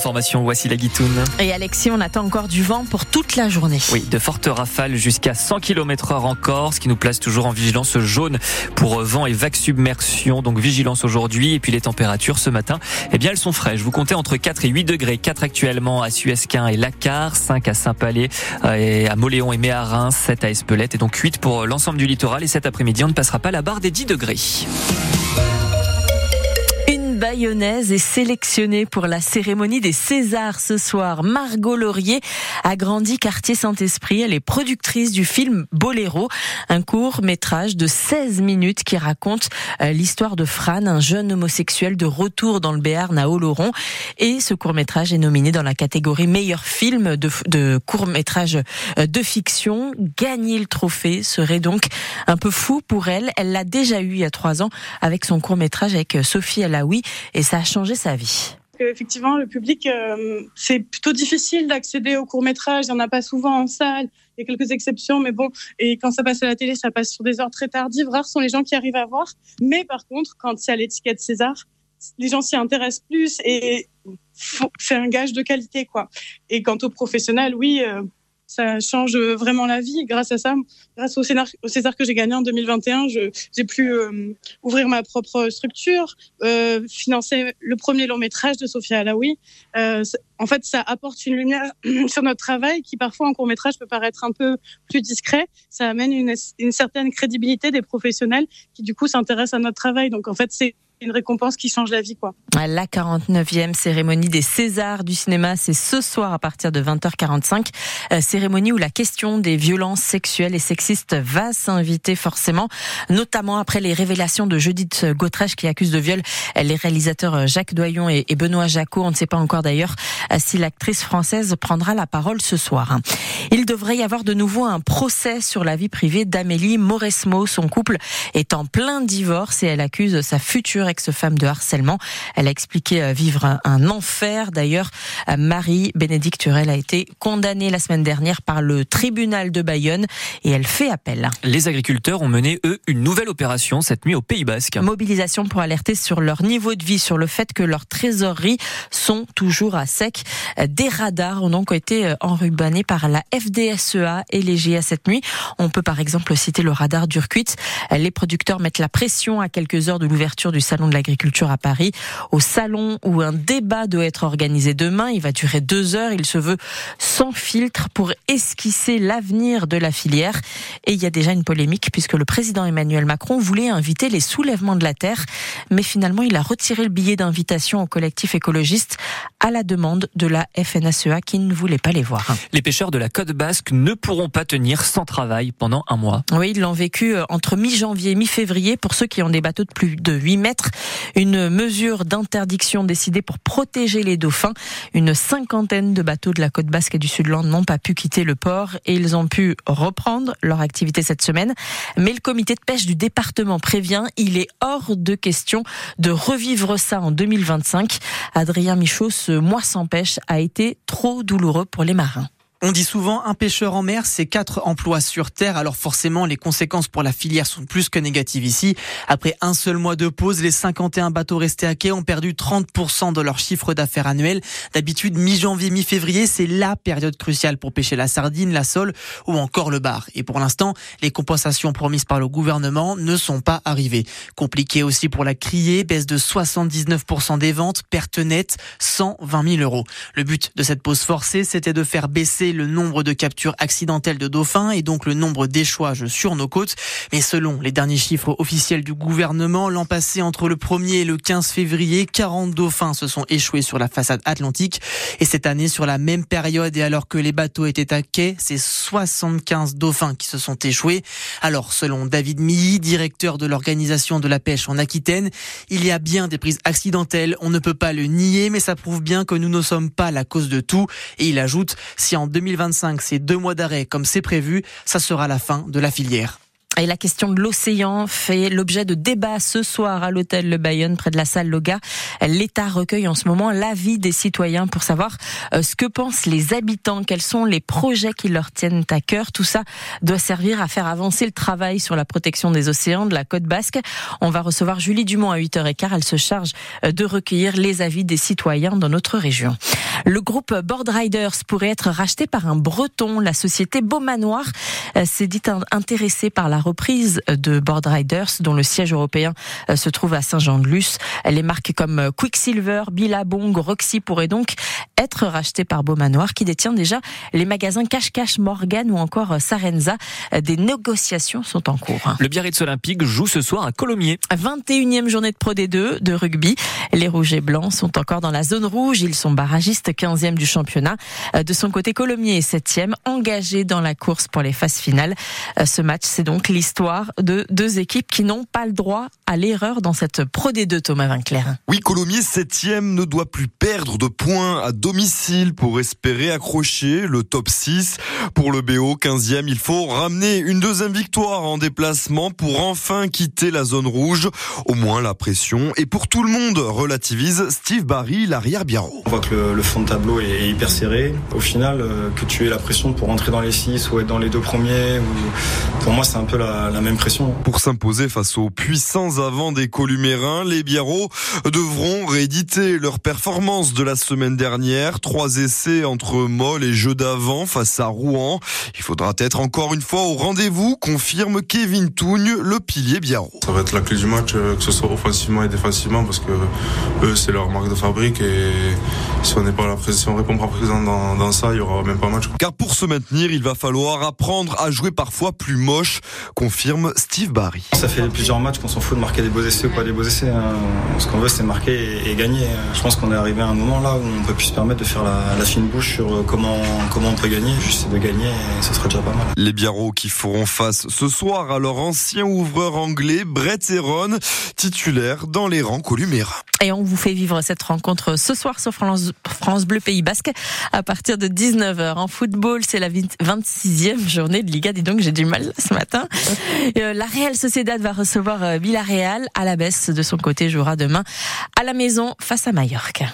l'information, voici la guitoune. Et Alexis, on attend encore du vent pour toute la journée. Oui, de fortes rafales jusqu'à 100 km heure encore, ce qui nous place toujours en vigilance jaune pour vent et vagues submersion. Donc vigilance aujourd'hui. Et puis les températures ce matin, eh bien elles sont fraîches. Vous comptez entre 4 et 8 degrés. 4 actuellement à Suesquin et Lacar, 5 à Saint-Palais, euh, et à Moléon et Méharin, 7 à Espelette et donc 8 pour l'ensemble du littoral. Et cet après-midi, on ne passera pas la barre des 10 degrés bayonnaise est sélectionnée pour la cérémonie des Césars ce soir. Margot Laurier a grandi quartier Saint-Esprit. Elle est productrice du film Boléro, un court métrage de 16 minutes qui raconte euh, l'histoire de Fran, un jeune homosexuel de retour dans le Béarn à Oloron. Et ce court métrage est nominé dans la catégorie meilleur film de, de court métrage euh, de fiction. Gagner le trophée serait donc un peu fou pour elle. Elle l'a déjà eu il y a trois ans avec son court métrage avec euh, Sophie Alaoui et ça a changé sa vie effectivement, le public, euh, c'est plutôt difficile d'accéder au court métrage. Il n'y en a pas souvent en salle. Il y a quelques exceptions, mais bon. Et quand ça passe à la télé, ça passe sur des heures très tardives. Rares sont les gens qui arrivent à voir. Mais par contre, quand y a l'étiquette César, les gens s'y intéressent plus et c'est un gage de qualité, quoi. Et quant aux professionnels, oui. Euh, ça change vraiment la vie. Grâce à ça, grâce au César, que j'ai gagné en 2021, j'ai pu euh, ouvrir ma propre structure, euh, financer le premier long métrage de Sophia Alaoui. Euh, en fait, ça apporte une lumière sur notre travail qui parfois en court métrage peut paraître un peu plus discret. Ça amène une, une certaine crédibilité des professionnels qui du coup s'intéressent à notre travail. Donc en fait, c'est une récompense qui change la vie, quoi. La 49e cérémonie des Césars du cinéma, c'est ce soir à partir de 20h45. Euh, cérémonie où la question des violences sexuelles et sexistes va s'inviter forcément, notamment après les révélations de Judith Godrèche qui accuse de viol les réalisateurs Jacques Doyon et, Benoît Jacot. On ne sait pas encore d'ailleurs euh, si l'actrice française prendra la parole ce soir. Il devrait y avoir de nouveau un procès sur la vie privée d'Amélie Mauresmo. Son couple est en plein divorce et elle accuse sa future ex-femme de harcèlement. Elle a expliqué euh, vivre un, enfer. D'ailleurs, euh, Marie-Bénédicte Turel a été condamnée la semaine dernière par le tribunal de Bayonne et elle fait appel. Les agriculteurs ont mené, eux, une nouvelle opération cette nuit au Pays Basque. Mobilisation pour alerter sur leur niveau de vie, sur le fait que leurs trésoreries sont toujours à sec. Des radars ont donc été euh, enrubannés par la FDSEA et les GA cette nuit. On peut par exemple citer le radar d'Urquit. Les producteurs mettent la pression à quelques heures de l'ouverture du salon de l'agriculture à Paris, au salon où un débat doit être organisé demain. Il va durer deux heures. Il se veut sans filtre pour esquisser l'avenir de la filière. Et il y a déjà une polémique puisque le président Emmanuel Macron voulait inviter les soulèvements de la terre, mais finalement il a retiré le billet d'invitation au collectif écologiste à la demande de la FNSEA qui ne voulait pas les voir. Les pêcheurs de la côte basque ne pourront pas tenir sans travail pendant un mois. Oui, ils l'ont vécu euh, entre mi-janvier et mi-février pour ceux qui ont des bateaux de plus de 8 mètres. Une mesure d'interdiction décidée pour protéger les dauphins. Une cinquantaine de bateaux de la côte basque et du Sud-Land n'ont pas pu quitter le port et ils ont pu reprendre leur activité cette semaine. Mais le comité de pêche du département prévient, il est hors de question de revivre ça en 2025. Adrien Michaud, ce mois sans pêche a été trop douloureux pour les marins. On dit souvent un pêcheur en mer, c'est quatre emplois sur terre. Alors forcément, les conséquences pour la filière sont plus que négatives ici. Après un seul mois de pause, les 51 bateaux restés à quai ont perdu 30% de leur chiffre d'affaires annuel. D'habitude, mi-janvier, mi-février, c'est la période cruciale pour pêcher la sardine, la sole ou encore le bar. Et pour l'instant, les compensations promises par le gouvernement ne sont pas arrivées. Compliqué aussi pour la criée, baisse de 79% des ventes, perte nette, 120 000 euros. Le but de cette pause forcée, c'était de faire baisser le nombre de captures accidentelles de dauphins et donc le nombre d'échouages sur nos côtes. Mais selon les derniers chiffres officiels du gouvernement, l'an passé, entre le 1er et le 15 février, 40 dauphins se sont échoués sur la façade atlantique. Et cette année, sur la même période et alors que les bateaux étaient à quai, c'est 75 dauphins qui se sont échoués. Alors, selon David Milly, directeur de l'organisation de la pêche en Aquitaine, il y a bien des prises accidentelles. On ne peut pas le nier, mais ça prouve bien que nous ne sommes pas la cause de tout. Et il ajoute, si en 2025, c'est deux mois d'arrêt comme c'est prévu, ça sera la fin de la filière. Et la question de l'océan fait l'objet de débats ce soir à l'hôtel Le Bayonne près de la salle Loga. L'État recueille en ce moment l'avis des citoyens pour savoir euh, ce que pensent les habitants, quels sont les projets qui leur tiennent à cœur. Tout ça doit servir à faire avancer le travail sur la protection des océans de la côte basque. On va recevoir Julie Dumont à 8h15. Elle se charge euh, de recueillir les avis des citoyens dans notre région. Le groupe Board Riders pourrait être racheté par un breton. La société Beaumanoir euh, s'est dit intéressée par la reprise de Board Riders, dont le siège européen euh, se trouve à Saint-Jean-de-Luz. Les marques comme euh, Quicksilver, Billabong, Roxy pourraient donc être rachetées par Beaumanoir, qui détient déjà les magasins Cash Cash Morgan ou encore Sarenza. Des négociations sont en cours. Le Biarritz Olympique joue ce soir à Colomiers. 21e journée de Pro D2 de rugby. Les Rouges et Blancs sont encore dans la zone rouge. Ils sont barragistes 15e du championnat. Euh, de son côté, Colomiers est 7e, engagé dans la course pour les phases finales. Euh, ce match, c'est donc l'histoire de deux équipes qui n'ont pas le droit à l'erreur dans cette Pro D2, Thomas Vinclair. Oui, Colomiers 7e ne doit plus perdre de points à domicile pour espérer accrocher le top 6. Pour le BO 15e, il faut ramener une deuxième victoire en déplacement pour enfin quitter la zone rouge. Au moins la pression et pour tout le monde relativise Steve Barry, l'arrière Biarro. On voit que le, le fond de tableau est, hyper serré. Au final, euh, que tu aies la pression pour rentrer dans les 6 ou être dans les deux premiers, ou... pour moi c'est un peu la, la, même pression. Pour s'imposer face aux puissants avants des Columérins, les Biarros devront rééditer leur performance de la semaine dernière. Trois essais entre Moll et jeu d'avant face à Rouen. Il faudra être encore une fois au rendez-vous, confirme Kevin Tougne, le pilier Biarro. Ça va être la clé du match, euh, que ce soit offensivement et défensivement, parce que eux c'est leur marque de fabrique et si on n'est pas la si on répond pas présent dans, dans, ça, il y aura même pas match. Car pour se maintenir, il va falloir apprendre à jouer parfois plus moche, confirme Steve Barry. Ça fait plusieurs matchs qu'on s'en fout de marquer des beaux essais ou pas des beaux essais. Hein. Ce qu'on veut, c'est marquer et, gagner. Je pense qu'on est arrivé à un moment là où on peut plus se permettre de faire la, la fine bouche sur euh, comment comment on peut gagner. Juste de gagner, et ce sera déjà pas mal. Les Biarros qui feront face ce soir à leur ancien ouvreur anglais Brett Heron, titulaire dans les rangs columéra. Et on vous fait vivre cette rencontre ce soir sur France, France Bleu Pays Basque à partir de 19h. En football, c'est la 26e journée de Liga. Dis donc, j'ai du mal ce matin. Euh, la Real Sociedad va recevoir euh, Villarreal à la baisse de son côté, jouera demain à la maison face à Mallorca.